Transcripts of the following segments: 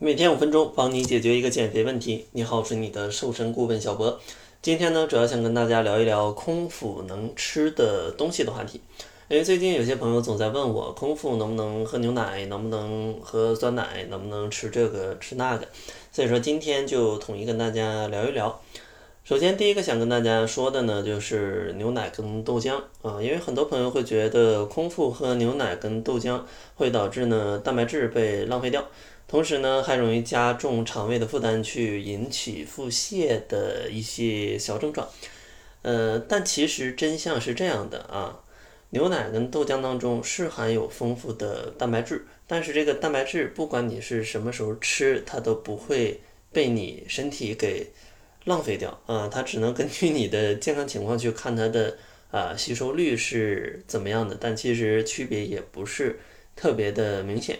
每天五分钟，帮你解决一个减肥问题。你好，我是你的瘦身顾问小博。今天呢，主要想跟大家聊一聊空腹能吃的东西的话题。因为最近有些朋友总在问我，空腹能不能喝牛奶，能不能喝酸奶，能不能吃这个吃那个。所以说今天就统一跟大家聊一聊。首先第一个想跟大家说的呢，就是牛奶跟豆浆啊，因为很多朋友会觉得空腹喝牛奶跟豆浆会导致呢蛋白质被浪费掉。同时呢，还容易加重肠胃的负担，去引起腹泻的一些小症状。呃，但其实真相是这样的啊，牛奶跟豆浆当中是含有丰富的蛋白质，但是这个蛋白质不管你是什么时候吃，它都不会被你身体给浪费掉啊，它只能根据你的健康情况去看它的啊吸收率是怎么样的，但其实区别也不是特别的明显。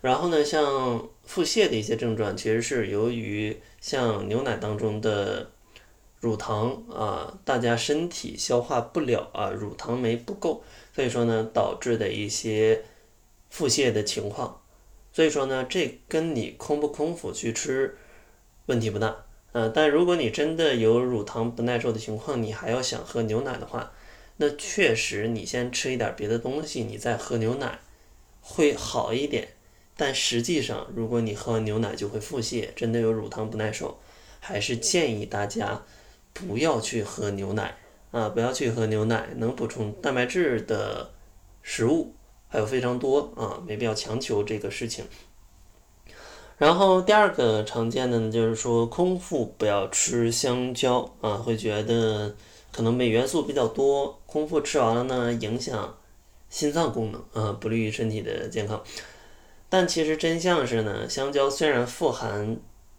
然后呢，像腹泻的一些症状，其实是由于像牛奶当中的乳糖啊，大家身体消化不了啊，乳糖酶不够，所以说呢，导致的一些腹泻的情况。所以说呢，这跟你空不空腹去吃问题不大，嗯，但如果你真的有乳糖不耐受的情况，你还要想喝牛奶的话，那确实你先吃一点别的东西，你再喝牛奶会好一点。但实际上，如果你喝完牛奶就会腹泻，真的有乳糖不耐受，还是建议大家不要去喝牛奶啊，不要去喝牛奶。能补充蛋白质的食物还有非常多啊，没必要强求这个事情。然后第二个常见的呢，就是说空腹不要吃香蕉啊，会觉得可能镁元素比较多，空腹吃完了呢，影响心脏功能啊，不利于身体的健康。但其实真相是呢，香蕉虽然富含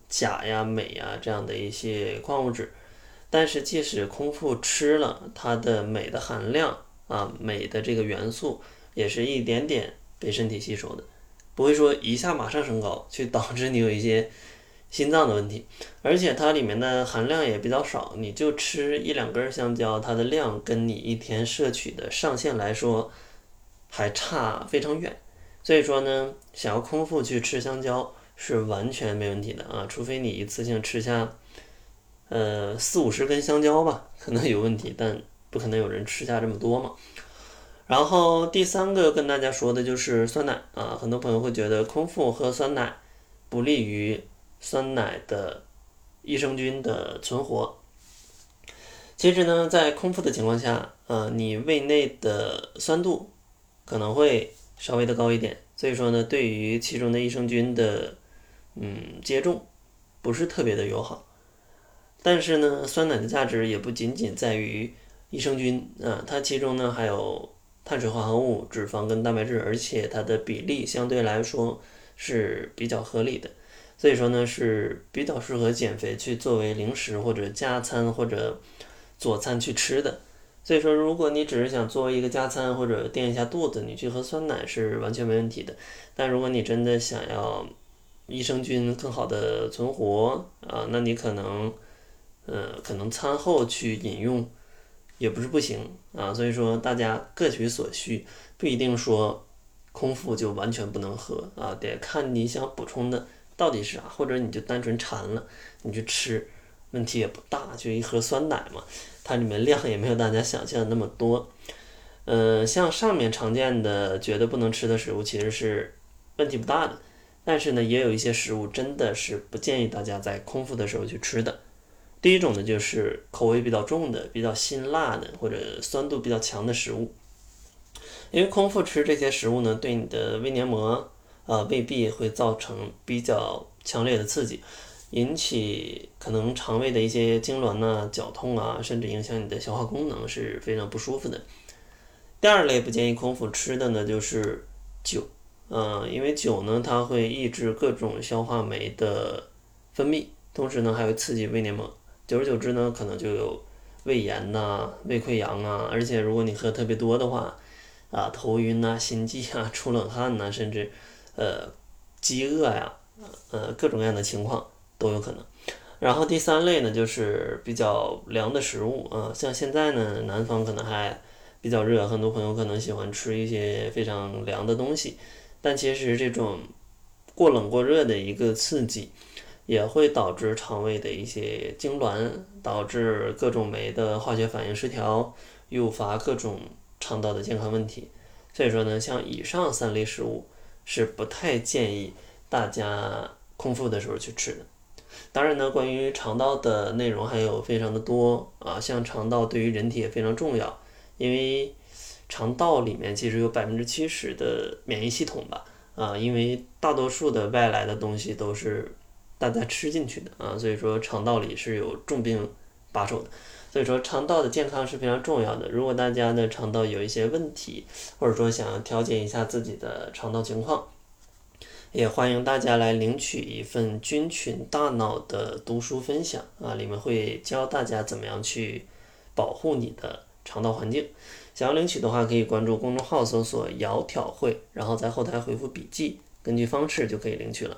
钾呀、镁呀这样的一些矿物质，但是即使空腹吃了，它的镁的含量啊，镁的这个元素也是一点点被身体吸收的，不会说一下马上升高，去导致你有一些心脏的问题。而且它里面的含量也比较少，你就吃一两根香蕉，它的量跟你一天摄取的上限来说还差非常远。所以说呢，想要空腹去吃香蕉是完全没问题的啊，除非你一次性吃下，呃四五十根香蕉吧，可能有问题，但不可能有人吃下这么多嘛。然后第三个跟大家说的就是酸奶啊，很多朋友会觉得空腹喝酸奶不利于酸奶的益生菌的存活。其实呢，在空腹的情况下，呃，你胃内的酸度可能会。稍微的高一点，所以说呢，对于其中的益生菌的嗯接种不是特别的友好。但是呢，酸奶的价值也不仅仅在于益生菌啊，它其中呢还有碳水化合物、脂肪跟蛋白质，而且它的比例相对来说是比较合理的，所以说呢是比较适合减肥去作为零食或者加餐或者佐餐去吃的。所以说，如果你只是想作为一个加餐或者垫一下肚子，你去喝酸奶是完全没问题的。但如果你真的想要益生菌更好的存活啊，那你可能，呃，可能餐后去饮用也不是不行啊。所以说，大家各取所需，不一定说空腹就完全不能喝啊，得看你想补充的到底是啥，或者你就单纯馋了，你去吃，问题也不大，就一盒酸奶嘛。它里面量也没有大家想象的那么多，嗯，像上面常见的觉得不能吃的食物，其实是问题不大的。但是呢，也有一些食物真的是不建议大家在空腹的时候去吃的。第一种呢，就是口味比较重的、比较辛辣的或者酸度比较强的食物，因为空腹吃这些食物呢，对你的胃黏膜啊未必会造成比较强烈的刺激。引起可能肠胃的一些痉挛呐、绞痛啊，甚至影响你的消化功能是非常不舒服的。第二类不建议空腹吃的呢，就是酒，嗯，因为酒呢，它会抑制各种消化酶的分泌，同时呢，还会刺激胃黏膜，久而久之呢，可能就有胃炎呐、胃溃疡啊，而且如果你喝特别多的话，啊，头晕呐、心悸啊、出冷汗呐，甚至呃饥饿呀，呃各种各样的情况。都有可能，然后第三类呢，就是比较凉的食物啊，像现在呢，南方可能还比较热，很多朋友可能喜欢吃一些非常凉的东西，但其实这种过冷过热的一个刺激，也会导致肠胃的一些痉挛，导致各种酶的化学反应失调，诱发各种肠道的健康问题。所以说呢，像以上三类食物是不太建议大家空腹的时候去吃的。当然呢，关于肠道的内容还有非常的多啊，像肠道对于人体也非常重要，因为肠道里面其实有百分之七十的免疫系统吧。啊，因为大多数的外来的东西都是大家吃进去的啊，所以说肠道里是有重兵把守的，所以说肠道的健康是非常重要的。如果大家的肠道有一些问题，或者说想要调节一下自己的肠道情况，也欢迎大家来领取一份《菌群大脑》的读书分享啊，里面会教大家怎么样去保护你的肠道环境。想要领取的话，可以关注公众号搜索“窈窕会”，然后在后台回复“笔记”，根据方式就可以领取了。